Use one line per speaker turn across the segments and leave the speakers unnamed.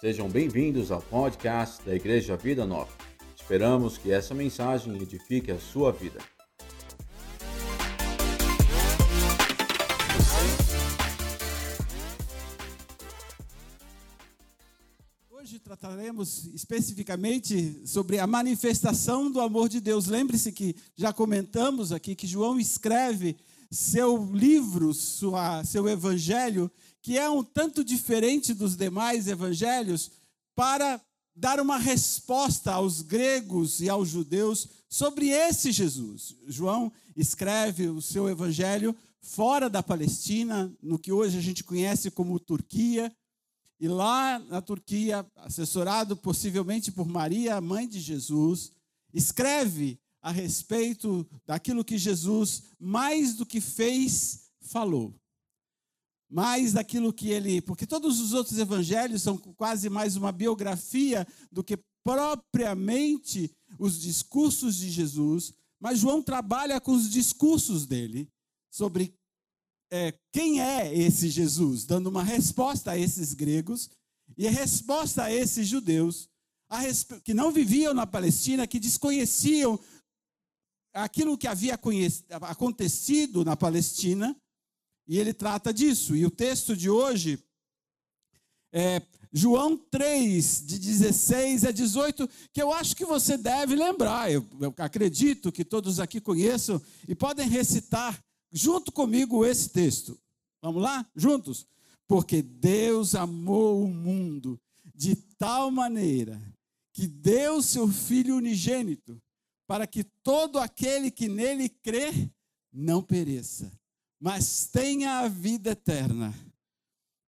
Sejam bem-vindos ao podcast da Igreja Vida Nova. Esperamos que essa mensagem edifique a sua vida.
Hoje trataremos especificamente sobre a manifestação do amor de Deus. Lembre-se que já comentamos aqui que João escreve seu livro, sua, seu evangelho, que é um tanto diferente dos demais evangelhos, para dar uma resposta aos gregos e aos judeus sobre esse Jesus. João escreve o seu evangelho fora da Palestina, no que hoje a gente conhece como Turquia, e lá na Turquia, assessorado possivelmente por Maria, mãe de Jesus, escreve a respeito daquilo que Jesus, mais do que fez, falou. Mais daquilo que ele. Porque todos os outros evangelhos são quase mais uma biografia do que propriamente os discursos de Jesus. Mas João trabalha com os discursos dele sobre é, quem é esse Jesus, dando uma resposta a esses gregos e a resposta a esses judeus que não viviam na Palestina, que desconheciam aquilo que havia acontecido na Palestina, e ele trata disso. E o texto de hoje é João 3, de 16 a 18, que eu acho que você deve lembrar. Eu, eu acredito que todos aqui conheçam e podem recitar junto comigo esse texto. Vamos lá? Juntos? Porque Deus amou o mundo de tal maneira que deu seu Filho unigênito para que todo aquele que nele crê não pereça, mas tenha a vida eterna.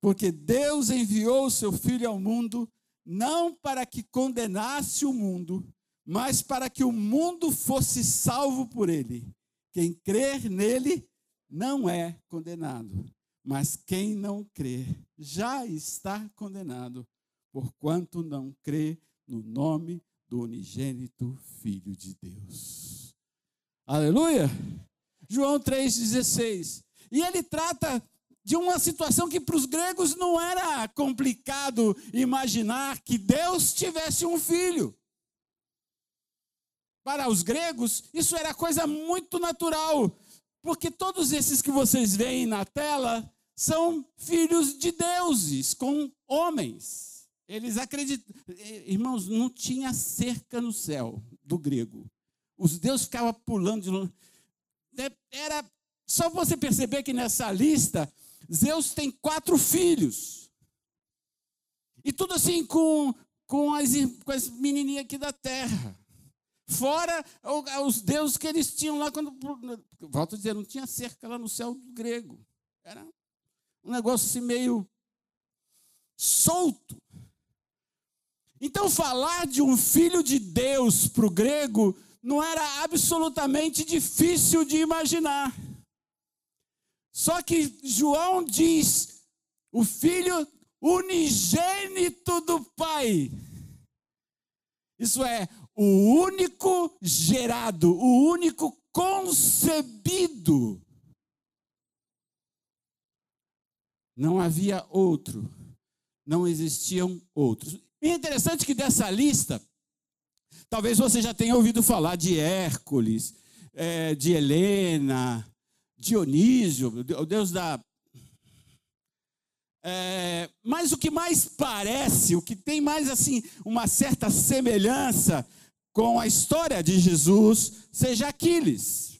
Porque Deus enviou o seu Filho ao mundo, não para que condenasse o mundo, mas para que o mundo fosse salvo por ele. Quem crer nele não é condenado, mas quem não crê já está condenado, porquanto não crê no nome do unigênito Filho de Deus. Aleluia! João 3,16. E ele trata de uma situação que para os gregos não era complicado imaginar que Deus tivesse um filho. Para os gregos, isso era coisa muito natural, porque todos esses que vocês veem na tela são filhos de deuses, com homens. Eles acreditam. Irmãos, não tinha cerca no céu do grego. Os deuses ficavam pulando de longe. É, era só você perceber que nessa lista, Zeus tem quatro filhos. E tudo assim com, com, as, com as menininhas aqui da terra. Fora os deuses que eles tinham lá quando. Volto a dizer, não tinha cerca lá no céu do grego. Era um negócio assim meio solto. Então, falar de um filho de Deus para o grego não era absolutamente difícil de imaginar. Só que João diz: o filho unigênito do Pai. Isso é, o único gerado, o único concebido. Não havia outro, não existiam outros. E é interessante que dessa lista, talvez você já tenha ouvido falar de Hércules, é, de Helena, Dionísio, o deus da. É, mas o que mais parece, o que tem mais assim, uma certa semelhança com a história de Jesus, seja Aquiles.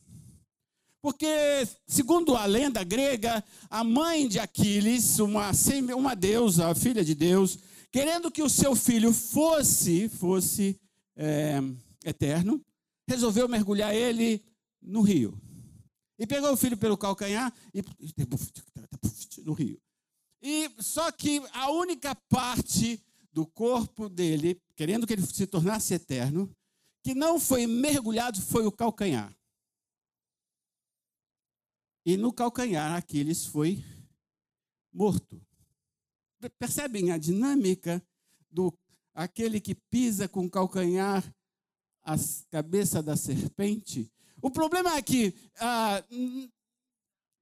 Porque, segundo a lenda grega, a mãe de Aquiles, uma, uma deusa, a filha de Deus, querendo que o seu filho fosse, fosse é, eterno, resolveu mergulhar ele no rio. E pegou o filho pelo calcanhar e no rio. E só que a única parte do corpo dele, querendo que ele se tornasse eterno, que não foi mergulhado foi o calcanhar. E no calcanhar Aquiles foi morto. Percebem a dinâmica do aquele que pisa com o calcanhar a cabeça da serpente? O problema é que ah,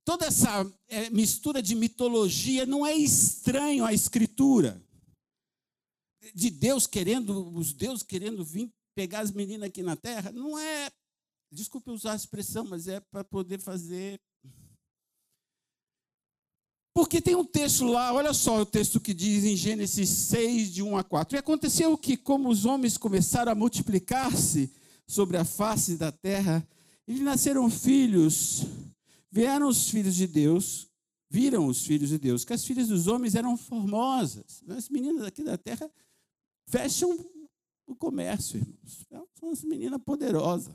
toda essa é, mistura de mitologia não é estranho à escritura. de Deus querendo, os deuses querendo vir pegar as meninas aqui na terra, não é, desculpe usar a expressão, mas é para poder fazer. Porque tem um texto lá, olha só o texto que diz em Gênesis 6, de 1 a 4. E aconteceu que, como os homens começaram a multiplicar-se sobre a face da terra, e nasceram filhos, vieram os filhos de Deus, viram os filhos de Deus, que as filhas dos homens eram formosas. As meninas aqui da terra fecham o comércio, irmãos. São as meninas poderosas.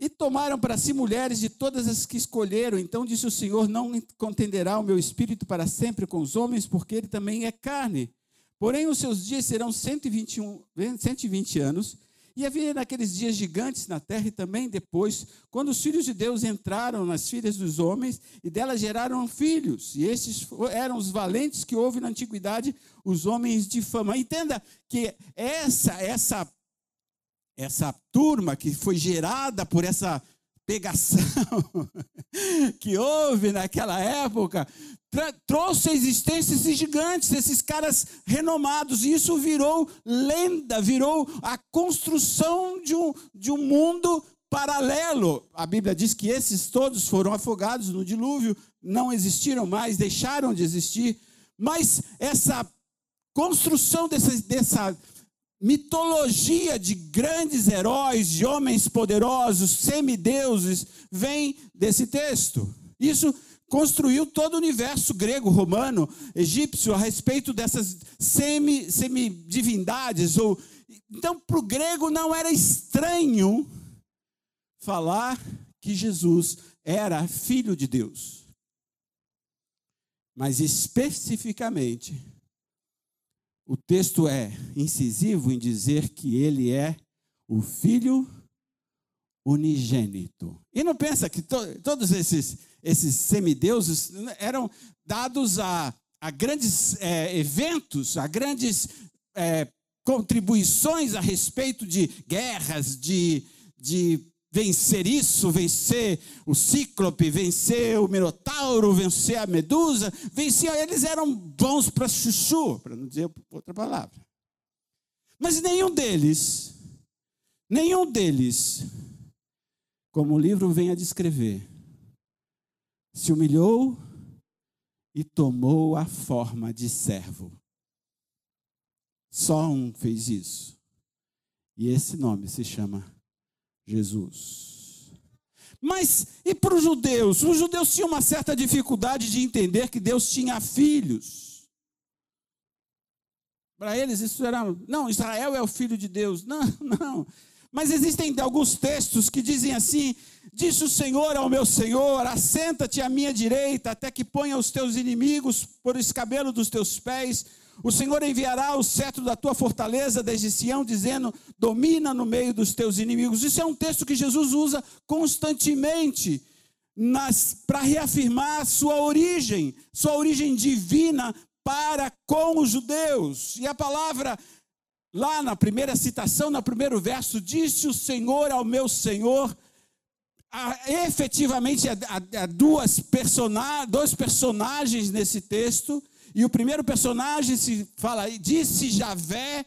E tomaram para si mulheres de todas as que escolheram. Então disse o Senhor: Não contenderá o meu espírito para sempre com os homens, porque ele também é carne. Porém, os seus dias serão 121, 120 anos. E havia naqueles dias gigantes na terra e também depois, quando os filhos de Deus entraram nas filhas dos homens e delas geraram filhos. E esses eram os valentes que houve na antiguidade, os homens de fama. Entenda que essa essa essa turma que foi gerada por essa pegação que houve naquela época, trouxe à existência esses gigantes, esses caras renomados, e isso virou lenda, virou a construção de um, de um mundo paralelo. A Bíblia diz que esses todos foram afogados no dilúvio, não existiram mais, deixaram de existir, mas essa construção dessa, dessa mitologia de grandes heróis, de homens poderosos, semideuses, vem desse texto. Isso construiu todo o universo grego, romano, egípcio a respeito dessas semi, semidivindades. Ou... Então, para o grego não era estranho falar que Jesus era filho de Deus. Mas especificamente, o texto é incisivo em dizer que ele é o filho unigênito. E não pensa que to, todos esses, esses semideuses eram dados a, a grandes é, eventos, a grandes é, contribuições a respeito de guerras, de, de vencer isso, vencer o cíclope, vencer o minotauro, vencer a medusa, venciam, eles eram bons para chuchu, para não dizer outra palavra. Mas nenhum deles, nenhum deles, como o livro vem a descrever, se humilhou e tomou a forma de servo. Só um fez isso. E esse nome se chama Jesus. Mas e para os judeus? Os judeus tinham uma certa dificuldade de entender que Deus tinha filhos. Para eles isso era, não, Israel é o filho de Deus. Não, não. Mas existem alguns textos que dizem assim: Disse o Senhor ao meu Senhor: Assenta-te à minha direita, até que ponha os teus inimigos por escabelo dos teus pés. O Senhor enviará o cetro da tua fortaleza desde Sião, dizendo: domina no meio dos teus inimigos. Isso é um texto que Jesus usa constantemente para reafirmar sua origem, sua origem divina para com os judeus. E a palavra, lá na primeira citação, no primeiro verso, disse o Senhor ao meu Senhor. efetivamente, há, há duas persona, dois personagens nesse texto e o primeiro personagem se fala, disse Javé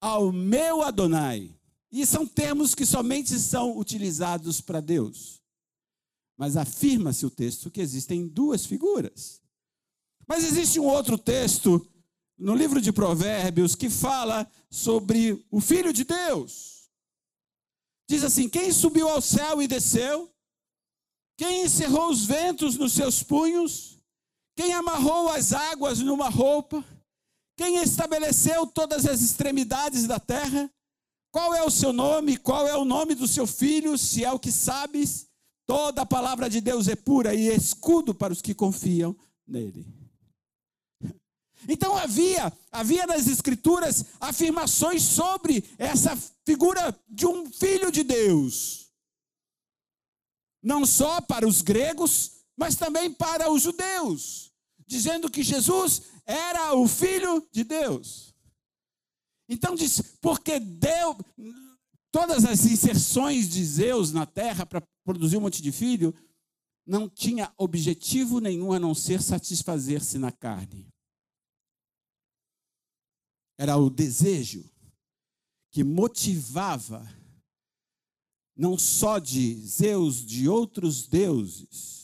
ao meu Adonai. E são termos que somente são utilizados para Deus. Mas afirma-se o texto que existem duas figuras. Mas existe um outro texto no livro de Provérbios que fala sobre o Filho de Deus. Diz assim: Quem subiu ao céu e desceu? Quem encerrou os ventos nos seus punhos? Quem amarrou as águas numa roupa? Quem estabeleceu todas as extremidades da terra? Qual é o seu nome? Qual é o nome do seu filho? Se é o que sabes, toda a palavra de Deus é pura e escudo para os que confiam nele. Então havia, havia nas escrituras afirmações sobre essa figura de um filho de Deus. Não só para os gregos, mas também para os judeus dizendo que Jesus era o Filho de Deus. Então diz, porque deu todas as inserções de Zeus na terra para produzir um monte de filho, não tinha objetivo nenhum a não ser satisfazer-se na carne. era o desejo que motivava não só de Zeus, de outros deuses,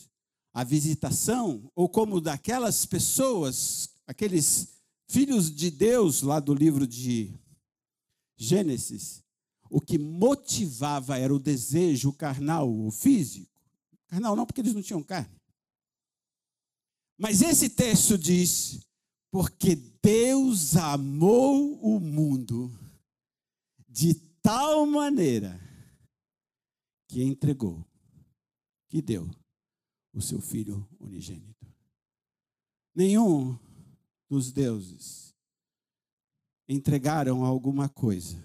a visitação, ou como daquelas pessoas, aqueles filhos de Deus lá do livro de Gênesis, o que motivava era o desejo carnal, o físico. Carnal não, porque eles não tinham carne. Mas esse texto diz: porque Deus amou o mundo de tal maneira que entregou, que deu o seu filho unigênito. Nenhum dos deuses entregaram alguma coisa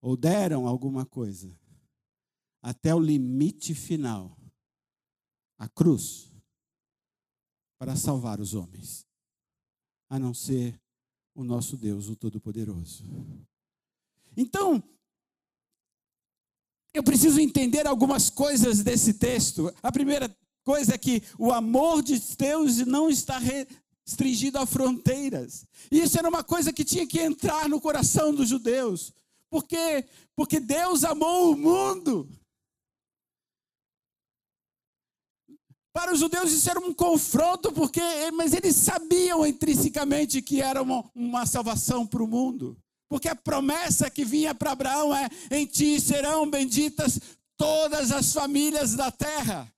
ou deram alguma coisa até o limite final a cruz para salvar os homens, a não ser o nosso Deus, o Todo-Poderoso. Então, eu preciso entender algumas coisas desse texto. A primeira coisa é que o amor de Deus não está restringido a fronteiras. Isso era uma coisa que tinha que entrar no coração dos judeus. Por quê? Porque Deus amou o mundo. Para os judeus isso era um confronto, porque, mas eles sabiam intrinsecamente que era uma, uma salvação para o mundo. Porque a promessa que vinha para Abraão é: em ti serão benditas todas as famílias da terra.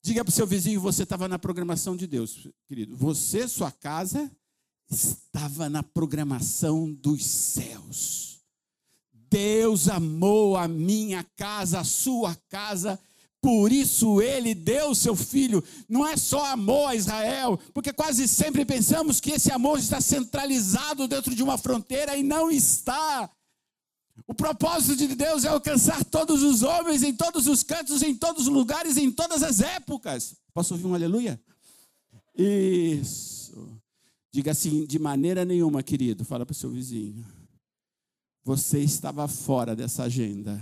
Diga para o seu vizinho, você estava na programação de Deus, querido. Você, sua casa, estava na programação dos céus. Deus amou a minha casa, a sua casa, por isso ele deu seu filho. Não é só amor a Israel, porque quase sempre pensamos que esse amor está centralizado dentro de uma fronteira e não está. O propósito de Deus é alcançar todos os homens em todos os cantos, em todos os lugares, em todas as épocas. Posso ouvir um aleluia? Isso. Diga assim, de maneira nenhuma, querido, fala para o seu vizinho. Você estava fora dessa agenda.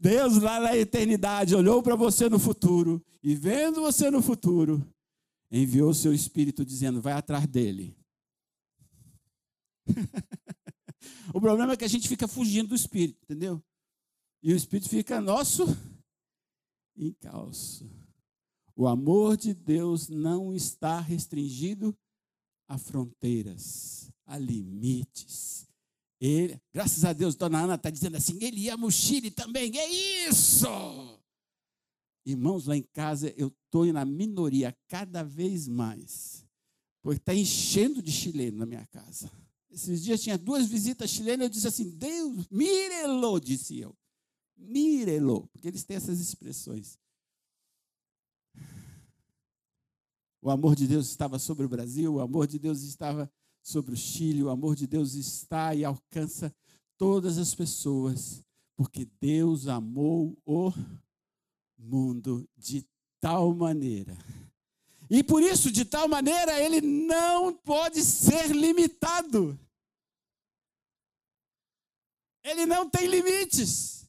Deus lá na eternidade olhou para você no futuro e vendo você no futuro, enviou o seu espírito dizendo: vai atrás dele. o problema é que a gente fica fugindo do espírito, entendeu? E o espírito fica nosso encalço. O amor de Deus não está restringido a fronteiras, a limites. Ele, graças a Deus, dona Ana está dizendo assim: ele ama o Chile também, é isso! Irmãos, lá em casa eu estou na minoria cada vez mais, porque está enchendo de chileno na minha casa. Esses dias tinha duas visitas chilenas, eu disse assim: Deus, mirelo, disse eu. Mirelo, porque eles têm essas expressões. O amor de Deus estava sobre o Brasil, o amor de Deus estava sobre o Chile. O amor de Deus está e alcança todas as pessoas, porque Deus amou o mundo de tal maneira. E por isso, de tal maneira, ele não pode ser limitado. Ele não tem limites.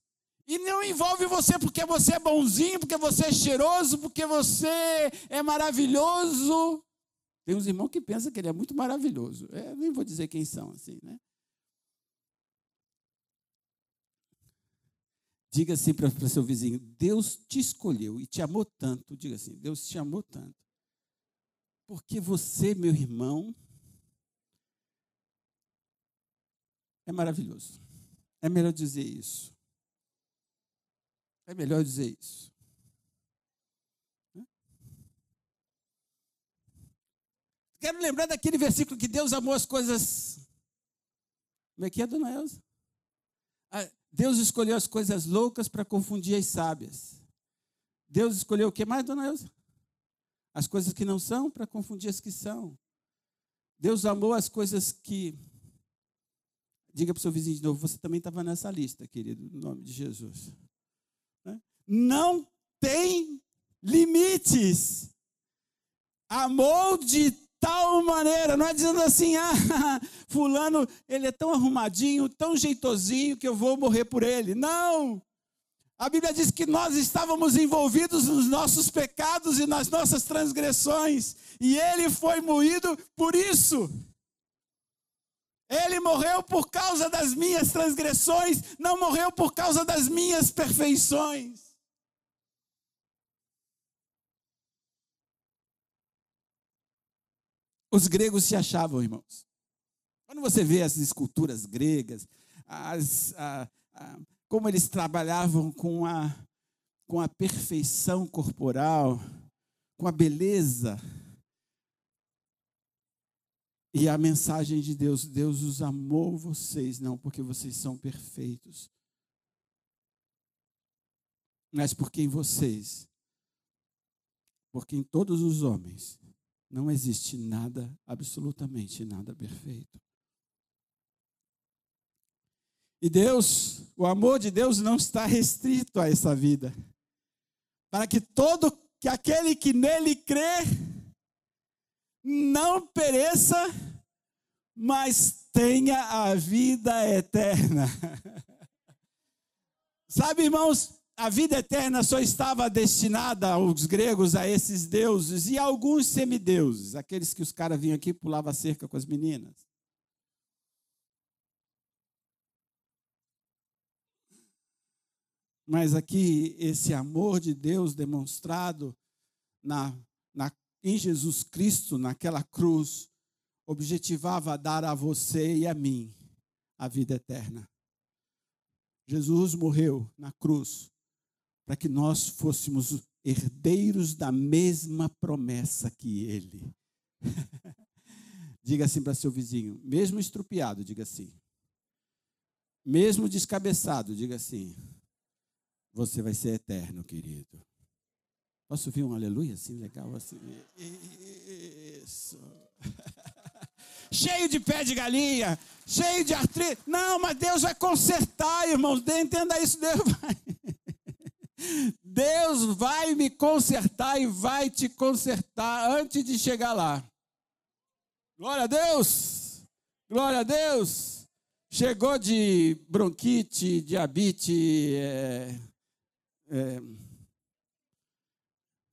E não envolve você porque você é bonzinho, porque você é cheiroso, porque você é maravilhoso. Tem uns irmãos que pensam que ele é muito maravilhoso. É, nem vou dizer quem são, assim, né? Diga assim para o seu vizinho: Deus te escolheu e te amou tanto. Diga assim: Deus te amou tanto. Porque você, meu irmão, é maravilhoso. É melhor dizer isso. É melhor dizer isso. Quero lembrar daquele versículo que Deus amou as coisas. Como é que é, dona Elza? Ah, Deus escolheu as coisas loucas para confundir as sábias. Deus escolheu o que mais, dona Elza? As coisas que não são para confundir as que são. Deus amou as coisas que. Diga para o seu vizinho de novo, você também estava nessa lista, querido, no nome de Jesus. Né? Não tem limites. Amou de tal maneira, não é dizendo assim, ah, fulano, ele é tão arrumadinho, tão jeitosinho que eu vou morrer por ele. Não! A Bíblia diz que nós estávamos envolvidos nos nossos pecados e nas nossas transgressões, e ele foi moído por isso. Ele morreu por causa das minhas transgressões, não morreu por causa das minhas perfeições. Os gregos se achavam, irmãos. Quando você vê as esculturas gregas, as, a, a, como eles trabalhavam com a, com a perfeição corporal, com a beleza. E a mensagem de Deus: Deus os amou vocês, não porque vocês são perfeitos, mas porque em vocês, porque em todos os homens, não existe nada, absolutamente nada perfeito. E Deus, o amor de Deus não está restrito a essa vida. Para que todo que aquele que nele crê não pereça, mas tenha a vida eterna. Sabe, irmãos, a vida eterna só estava destinada aos gregos, a esses deuses e a alguns semideuses, aqueles que os caras vinham aqui e pulavam cerca com as meninas. Mas aqui, esse amor de Deus demonstrado na, na, em Jesus Cristo, naquela cruz, objetivava dar a você e a mim a vida eterna. Jesus morreu na cruz para que nós fôssemos herdeiros da mesma promessa que ele. diga assim para seu vizinho, mesmo estrupiado, diga assim. Mesmo descabeçado, diga assim. Você vai ser eterno, querido. Posso ouvir um aleluia assim, legal assim? Isso. cheio de pé de galinha, cheio de artrite. Não, mas Deus vai consertar, irmãos. Entenda isso, Deus vai. Deus vai me consertar e vai te consertar antes de chegar lá. Glória a Deus! Glória a Deus! Chegou de bronquite, diabetes, é, é,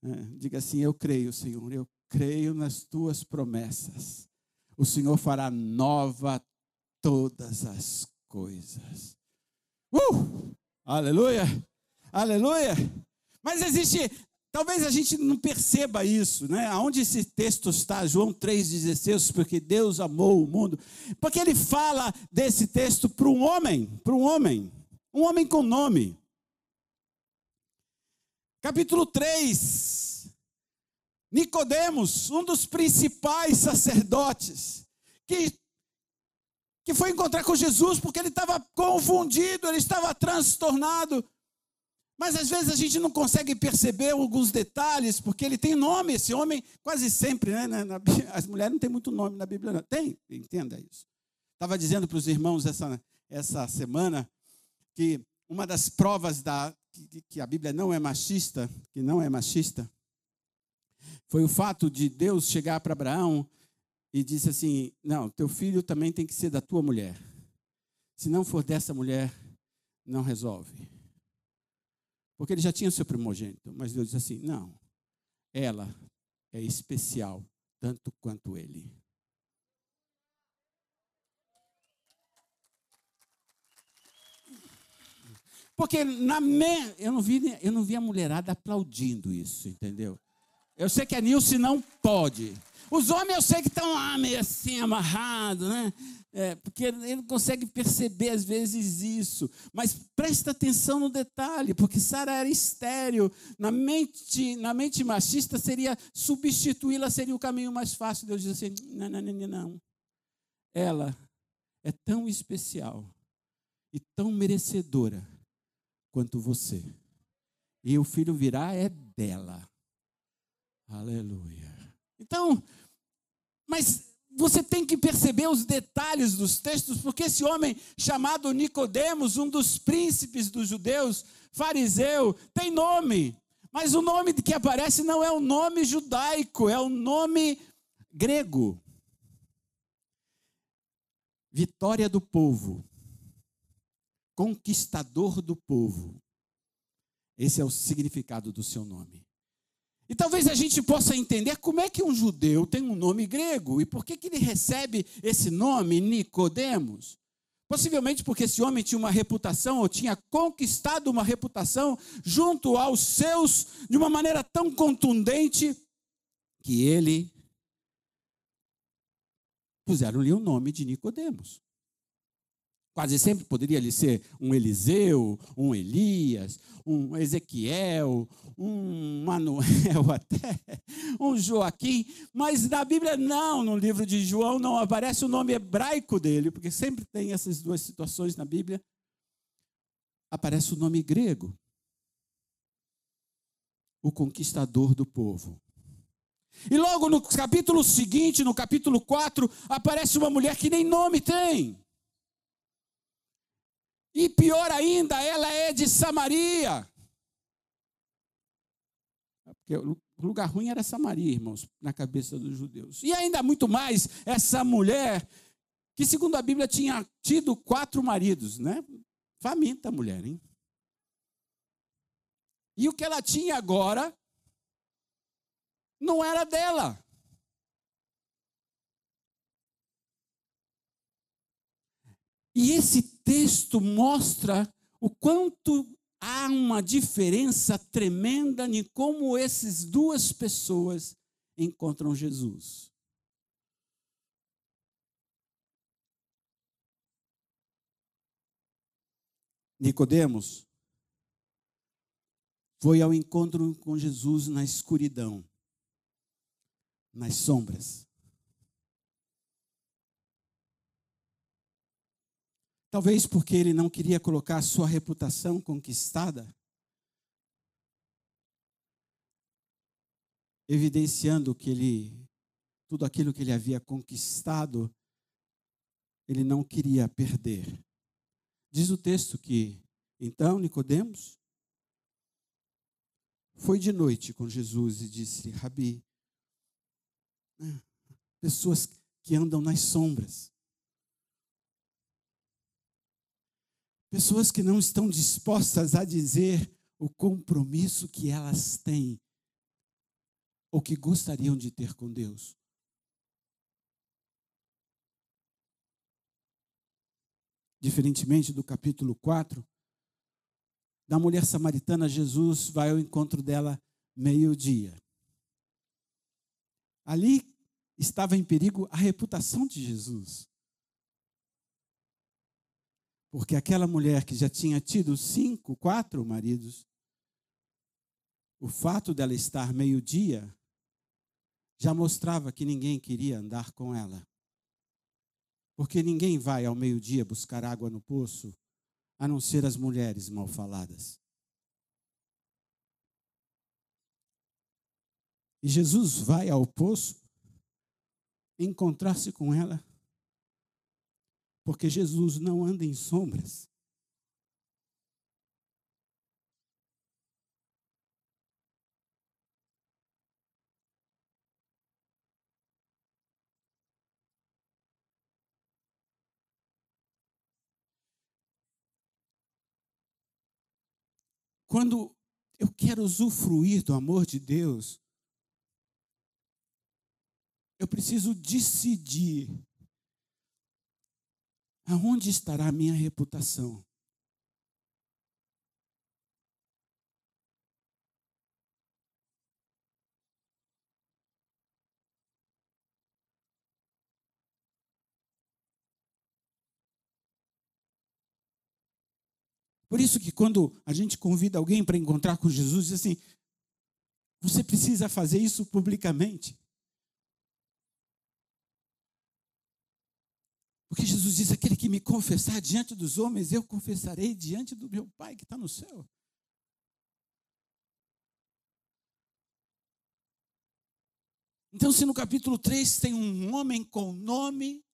é, diga assim: Eu creio, Senhor, eu creio nas tuas promessas. O Senhor fará nova todas as coisas. Uh! Aleluia! Aleluia! Mas existe, talvez a gente não perceba isso, né? Aonde esse texto está, João 3,16, porque Deus amou o mundo. Porque ele fala desse texto para um homem, para um homem, um homem com nome. Capítulo 3. Nicodemos, um dos principais sacerdotes, que, que foi encontrar com Jesus porque ele estava confundido, ele estava transtornado. Mas às vezes a gente não consegue perceber alguns detalhes, porque ele tem nome, esse homem, quase sempre, né? Na, na, as mulheres não têm muito nome na Bíblia, não. Tem, entenda isso. Estava dizendo para os irmãos essa, essa semana que uma das provas da, que, que a Bíblia não é machista, que não é machista, foi o fato de Deus chegar para Abraão e disse assim: Não, teu filho também tem que ser da tua mulher. Se não for dessa mulher, não resolve. Porque ele já tinha o seu primogênito, mas Deus disse assim: Não, ela é especial tanto quanto ele. Porque na me... eu, não vi, eu não vi a mulherada aplaudindo isso, entendeu? Eu sei que a Nilce não pode. Os homens eu sei que estão lá meio assim, amarrados, né? É, porque ele não consegue perceber às vezes isso. Mas presta atenção no detalhe, porque Sara era estéreo. Na mente, na mente machista seria substituí-la, seria o caminho mais fácil. Deus diz assim: não, não, não, não. Ela é tão especial e tão merecedora quanto você. E o filho virá é dela. Aleluia. Então, mas você tem que perceber os detalhes dos textos, porque esse homem chamado Nicodemos, um dos príncipes dos judeus, fariseu, tem nome. Mas o nome que aparece não é o nome judaico, é o nome grego. Vitória do povo conquistador do povo. Esse é o significado do seu nome. E talvez a gente possa entender como é que um judeu tem um nome grego e por que, que ele recebe esse nome, Nicodemos. Possivelmente porque esse homem tinha uma reputação, ou tinha conquistado uma reputação junto aos seus, de uma maneira tão contundente, que ele puseram-lhe o nome de Nicodemos. Quase sempre poderia lhe ser um Eliseu, um Elias, um Ezequiel, um Manuel até, um Joaquim, mas na Bíblia não, no livro de João não aparece o nome hebraico dele, porque sempre tem essas duas situações na Bíblia. Aparece o nome grego. O conquistador do povo. E logo no capítulo seguinte, no capítulo 4, aparece uma mulher que nem nome tem. E pior ainda, ela é de Samaria. Porque o lugar ruim era Samaria, irmãos, na cabeça dos judeus. E ainda muito mais, essa mulher, que segundo a Bíblia tinha tido quatro maridos, né? Faminta a mulher, hein? E o que ela tinha agora não era dela. E esse texto mostra o quanto há uma diferença tremenda em como essas duas pessoas encontram Jesus. Nicodemos foi ao encontro com Jesus na escuridão, nas sombras. Talvez porque ele não queria colocar a sua reputação conquistada, evidenciando que ele tudo aquilo que ele havia conquistado, ele não queria perder. Diz o texto que então Nicodemos foi de noite com Jesus e disse: Rabi, né, pessoas que andam nas sombras, Pessoas que não estão dispostas a dizer o compromisso que elas têm ou que gostariam de ter com Deus. Diferentemente do capítulo 4, da mulher samaritana, Jesus vai ao encontro dela meio-dia. Ali estava em perigo a reputação de Jesus. Porque aquela mulher que já tinha tido cinco, quatro maridos, o fato dela estar meio-dia já mostrava que ninguém queria andar com ela. Porque ninguém vai ao meio-dia buscar água no poço, a não ser as mulheres mal faladas. E Jesus vai ao poço encontrar-se com ela porque Jesus não anda em sombras. Quando eu quero usufruir do amor de Deus, eu preciso decidir Aonde estará a minha reputação? Por isso que quando a gente convida alguém para encontrar com Jesus, diz assim: você precisa fazer isso publicamente. Porque Jesus que me confessar diante dos homens, eu confessarei diante do meu Pai que está no céu. Então, se no capítulo 3 tem um homem com nome,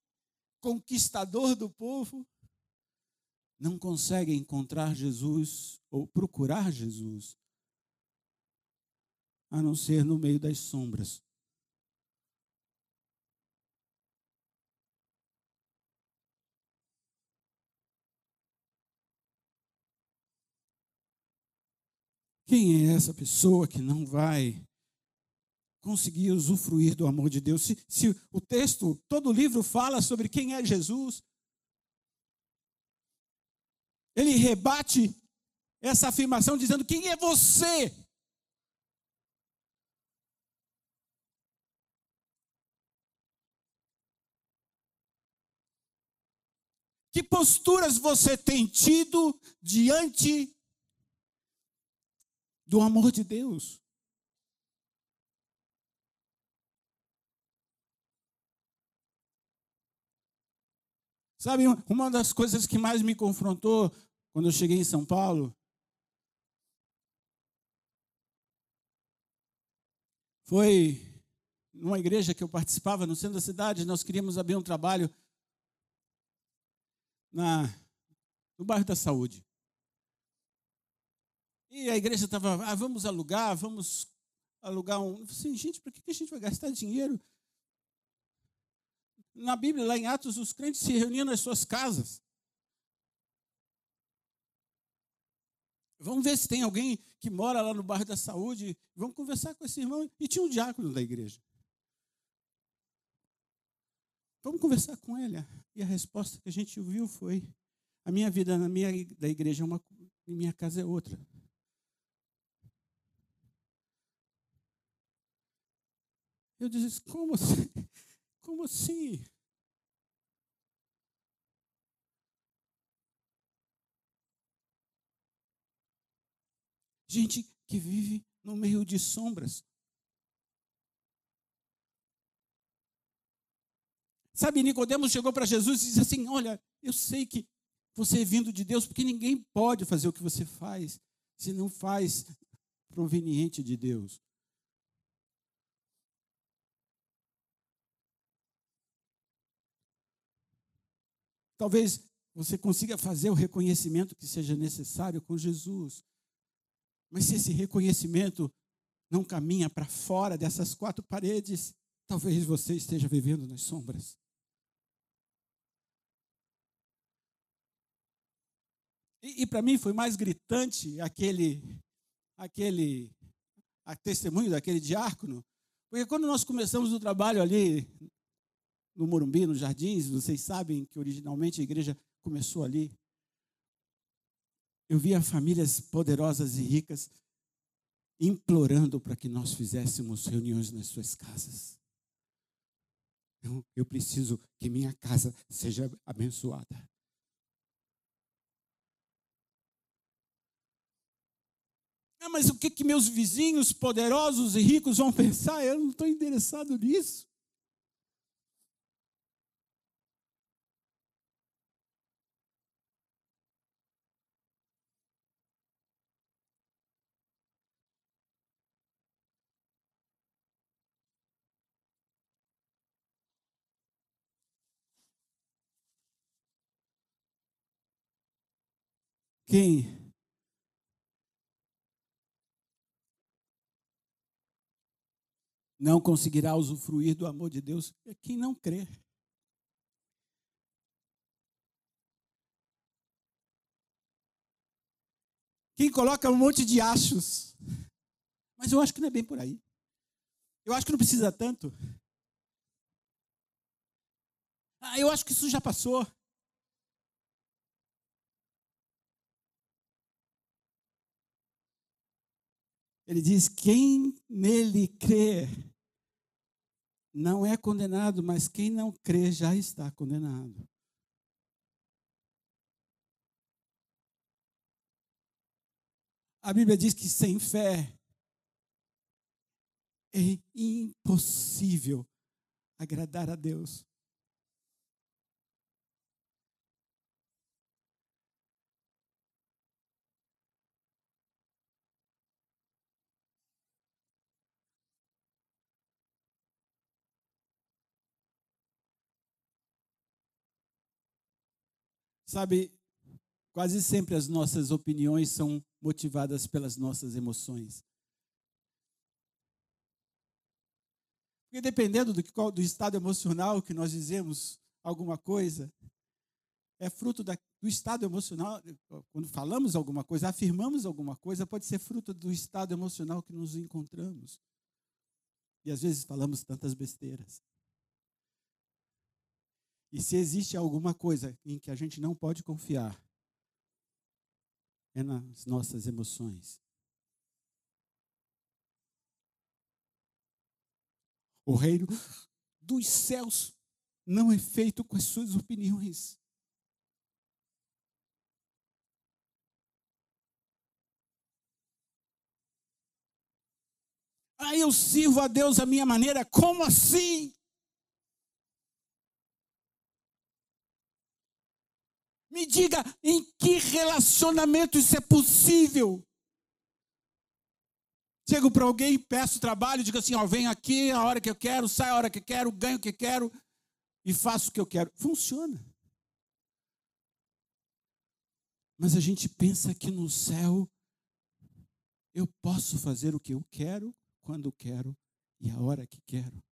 conquistador do povo, não consegue encontrar Jesus ou procurar Jesus, a não ser no meio das sombras. Quem é essa pessoa que não vai conseguir usufruir do amor de Deus? Se, se o texto, todo o livro fala sobre quem é Jesus, ele rebate essa afirmação dizendo: Quem é você? Que posturas você tem tido diante do amor de Deus? Sabe, uma das coisas que mais me confrontou quando eu cheguei em São Paulo foi numa igreja que eu participava no centro da cidade, nós queríamos abrir um trabalho na, no bairro da Saúde. E a igreja estava, ah, vamos alugar, vamos alugar um. Eu falei assim, gente, para que a gente vai gastar dinheiro? Na Bíblia, lá em Atos, os crentes se reuniam nas suas casas. Vamos ver se tem alguém que mora lá no bairro da saúde. Vamos conversar com esse irmão. E tinha um diácono da igreja. Vamos conversar com ele. E a resposta que a gente ouviu foi: a minha vida na minha da igreja é uma, minha casa é outra. Eu disse: como assim? Como assim? gente que vive no meio de sombras. Sabe, Nicodemos chegou para Jesus e disse assim: Olha, eu sei que você é vindo de Deus, porque ninguém pode fazer o que você faz se não faz proveniente de Deus. Talvez você consiga fazer o reconhecimento que seja necessário com Jesus. Mas se esse reconhecimento não caminha para fora dessas quatro paredes, talvez você esteja vivendo nas sombras. E, e para mim foi mais gritante aquele, aquele, a testemunho daquele diácono, porque quando nós começamos o trabalho ali no Morumbi, nos Jardins, vocês sabem que originalmente a igreja começou ali. Eu via famílias poderosas e ricas implorando para que nós fizéssemos reuniões nas suas casas. Eu, eu preciso que minha casa seja abençoada. Ah, mas o que, que meus vizinhos poderosos e ricos vão pensar? Eu não estou interessado nisso. Quem não conseguirá usufruir do amor de Deus é quem não crê. Quem coloca um monte de achos. Mas eu acho que não é bem por aí. Eu acho que não precisa tanto. Ah, eu acho que isso já passou. Ele diz: quem nele crê não é condenado, mas quem não crê já está condenado. A Bíblia diz que sem fé é impossível agradar a Deus. Sabe, quase sempre as nossas opiniões são motivadas pelas nossas emoções. Porque dependendo do, do estado emocional que nós dizemos alguma coisa, é fruto da, do estado emocional, quando falamos alguma coisa, afirmamos alguma coisa, pode ser fruto do estado emocional que nos encontramos. E às vezes falamos tantas besteiras. E se existe alguma coisa em que a gente não pode confiar, é nas nossas emoções. O reino dos céus não é feito com as suas opiniões. Ah, eu sirvo a Deus a minha maneira, como assim? Me diga em que relacionamento isso é possível. Chego para alguém, peço trabalho, digo assim: ó, venho aqui a hora que eu quero, saio a hora que eu quero, ganho o que eu quero e faço o que eu quero. Funciona. Mas a gente pensa que no céu eu posso fazer o que eu quero, quando quero e a hora que quero.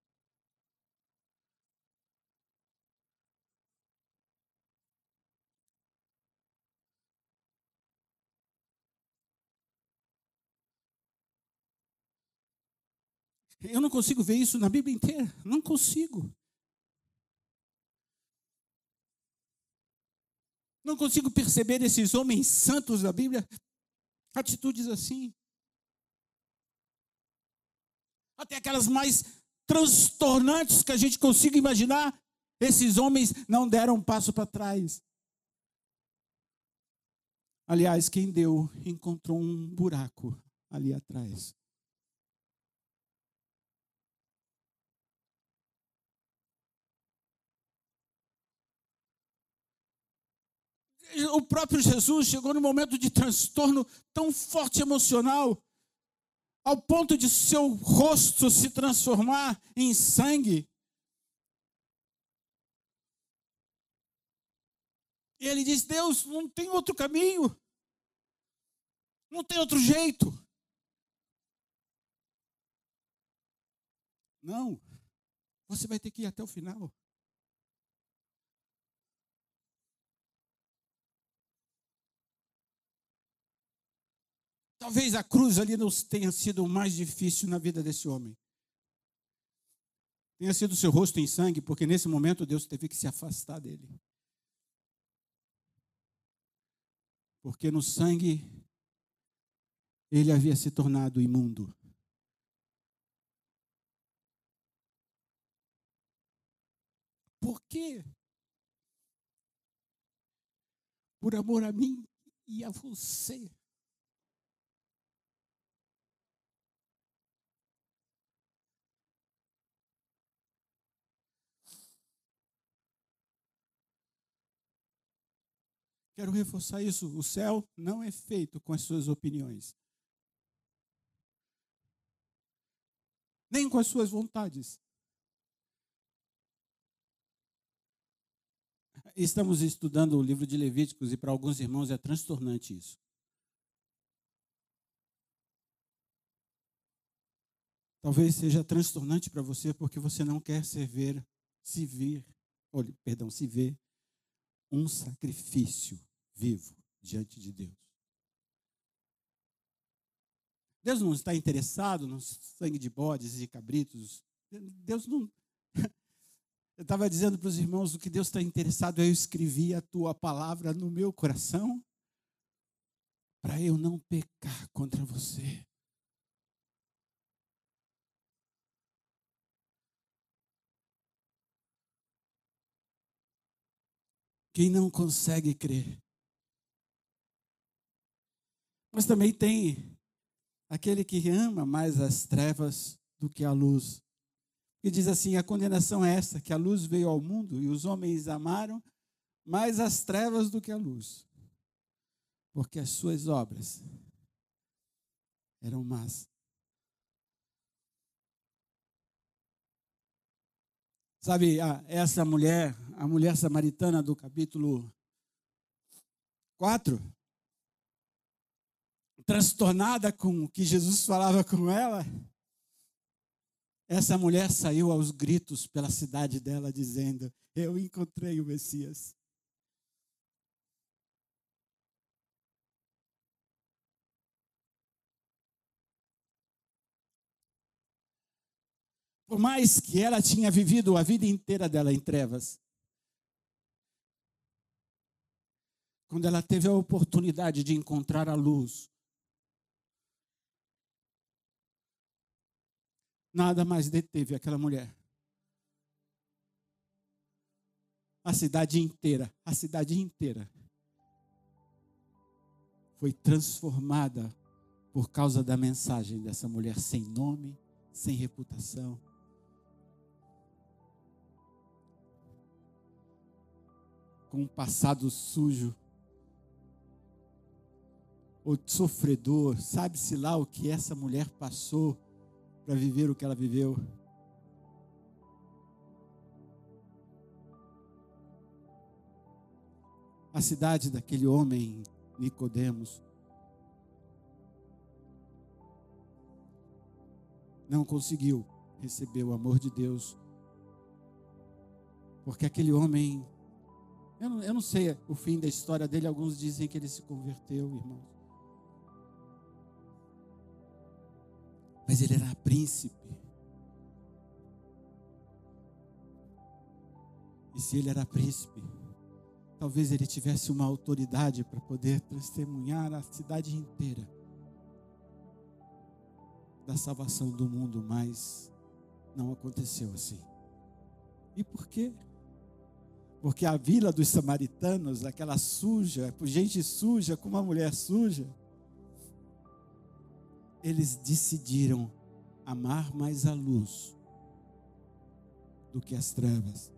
Eu não consigo ver isso na Bíblia inteira. Não consigo. Não consigo perceber esses homens santos da Bíblia atitudes assim. Até aquelas mais transtornantes que a gente consiga imaginar. Esses homens não deram um passo para trás. Aliás, quem deu encontrou um buraco ali atrás. O próprio Jesus chegou num momento de transtorno tão forte emocional, ao ponto de seu rosto se transformar em sangue. E ele diz: Deus, não tem outro caminho, não tem outro jeito. Não, você vai ter que ir até o final. Talvez a cruz ali não tenha sido o mais difícil na vida desse homem. Tenha sido seu rosto em sangue, porque nesse momento Deus teve que se afastar dele. Porque no sangue ele havia se tornado imundo. Por quê? Por amor a mim e a você. Quero reforçar isso. O céu não é feito com as suas opiniões, nem com as suas vontades. Estamos estudando o livro de Levíticos e para alguns irmãos é transtornante isso. Talvez seja transtornante para você porque você não quer se ver, se vir, olha, perdão, se ver um sacrifício vivo diante de Deus. Deus não está interessado no sangue de bodes e cabritos. Deus não. Eu estava dizendo para os irmãos o que Deus está interessado eu escrevi a tua palavra no meu coração para eu não pecar contra você. Quem não consegue crer. Mas também tem aquele que ama mais as trevas do que a luz. E diz assim: a condenação é esta, que a luz veio ao mundo e os homens amaram mais as trevas do que a luz, porque as suas obras eram más. Sabe, essa mulher, a mulher samaritana do capítulo 4, transtornada com o que Jesus falava com ela, essa mulher saiu aos gritos pela cidade dela, dizendo: Eu encontrei o Messias. Por mais que ela tinha vivido a vida inteira dela em trevas, quando ela teve a oportunidade de encontrar a luz, nada mais deteve aquela mulher. A cidade inteira, a cidade inteira foi transformada por causa da mensagem dessa mulher sem nome, sem reputação. Com um passado sujo, ou sofredor, sabe-se lá o que essa mulher passou para viver o que ela viveu. A cidade daquele homem Nicodemos não conseguiu receber o amor de Deus, porque aquele homem, eu não, eu não sei o fim da história dele, alguns dizem que ele se converteu, irmãos. Mas ele era príncipe. E se ele era príncipe, talvez ele tivesse uma autoridade para poder testemunhar a cidade inteira da salvação do mundo, mas não aconteceu assim. E por quê? Porque a vila dos samaritanos, aquela suja, gente suja, com uma mulher suja, eles decidiram amar mais a luz do que as trevas.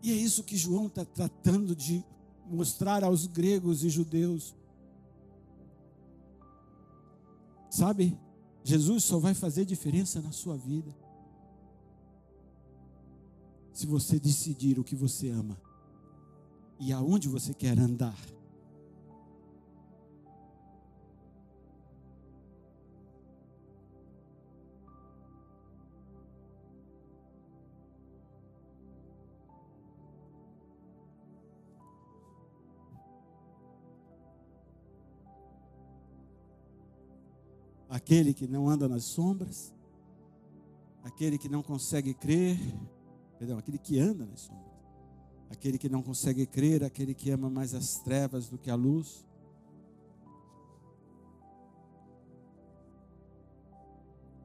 E é isso que João está tratando de mostrar aos gregos e judeus. Sabe, Jesus só vai fazer diferença na sua vida se você decidir o que você ama e aonde você quer andar. aquele que não anda nas sombras, aquele que não consegue crer, perdão, aquele que anda nas sombras, aquele que não consegue crer, aquele que ama mais as trevas do que a luz.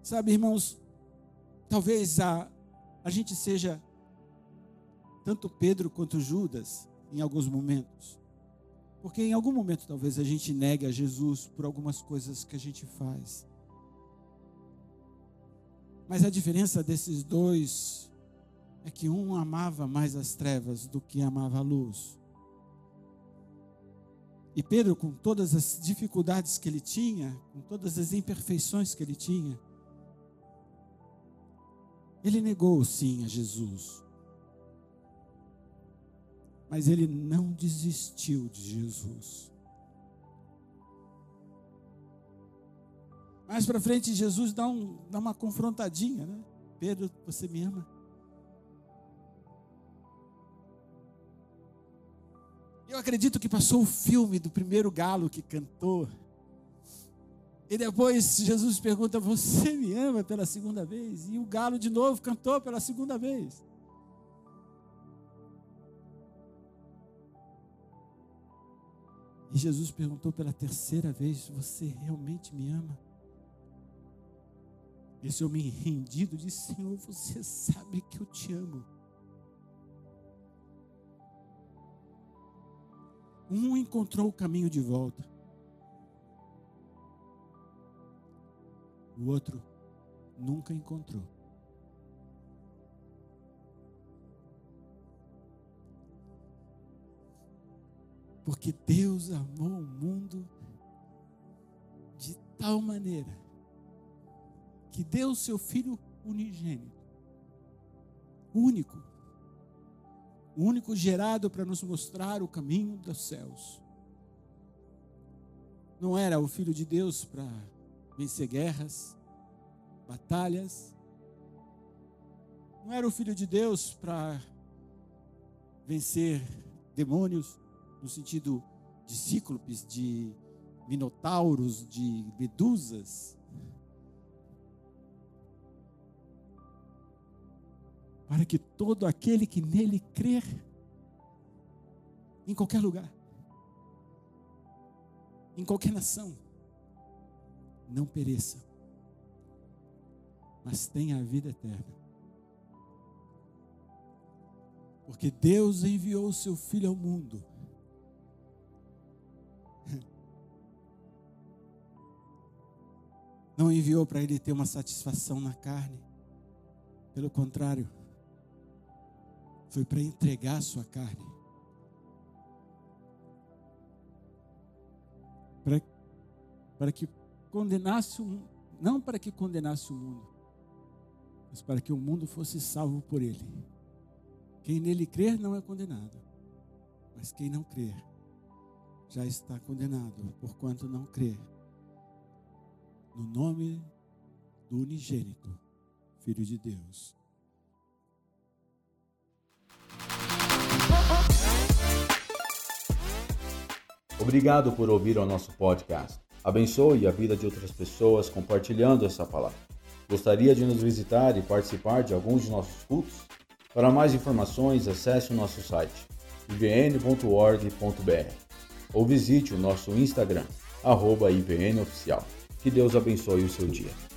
Sabe, irmãos, talvez a, a gente seja tanto Pedro quanto Judas em alguns momentos. Porque em algum momento talvez a gente negue a Jesus por algumas coisas que a gente faz. Mas a diferença desses dois é que um amava mais as trevas do que amava a luz. E Pedro, com todas as dificuldades que ele tinha, com todas as imperfeições que ele tinha, ele negou sim a Jesus mas ele não desistiu de Jesus. Mais para frente, Jesus dá, um, dá uma confrontadinha, né? Pedro, você me ama? Eu acredito que passou o filme do primeiro galo que cantou. E depois Jesus pergunta: Você me ama pela segunda vez? E o galo de novo cantou pela segunda vez. E Jesus perguntou pela terceira vez: Você realmente me ama? Esse homem rendido disse: Senhor, você sabe que eu te amo. Um encontrou o caminho de volta, o outro nunca encontrou. Porque Deus amou o mundo de tal maneira que deu o seu filho unigênito, único, único gerado para nos mostrar o caminho dos céus. Não era o filho de Deus para vencer guerras, batalhas. Não era o filho de Deus para vencer demônios no sentido de cíclopes, de minotauros, de medusas. Para que todo aquele que nele crer, em qualquer lugar, em qualquer nação, não pereça, mas tenha a vida eterna. Porque Deus enviou o seu Filho ao mundo. Não enviou para ele ter uma satisfação na carne. Pelo contrário, foi para entregar a sua carne. Para, para que condenasse, um, não para que condenasse o mundo, mas para que o mundo fosse salvo por ele. Quem nele crer não é condenado, mas quem não crer já está condenado, porquanto não crê no nome do unigênito, Filho de Deus.
Obrigado por ouvir o nosso podcast. Abençoe a vida de outras pessoas compartilhando essa palavra. Gostaria de nos visitar e participar de alguns de nossos cultos? Para mais informações, acesse o nosso site ivn.org.br ou visite o nosso Instagram, arroba IVNOficial. Que Deus abençoe o seu dia.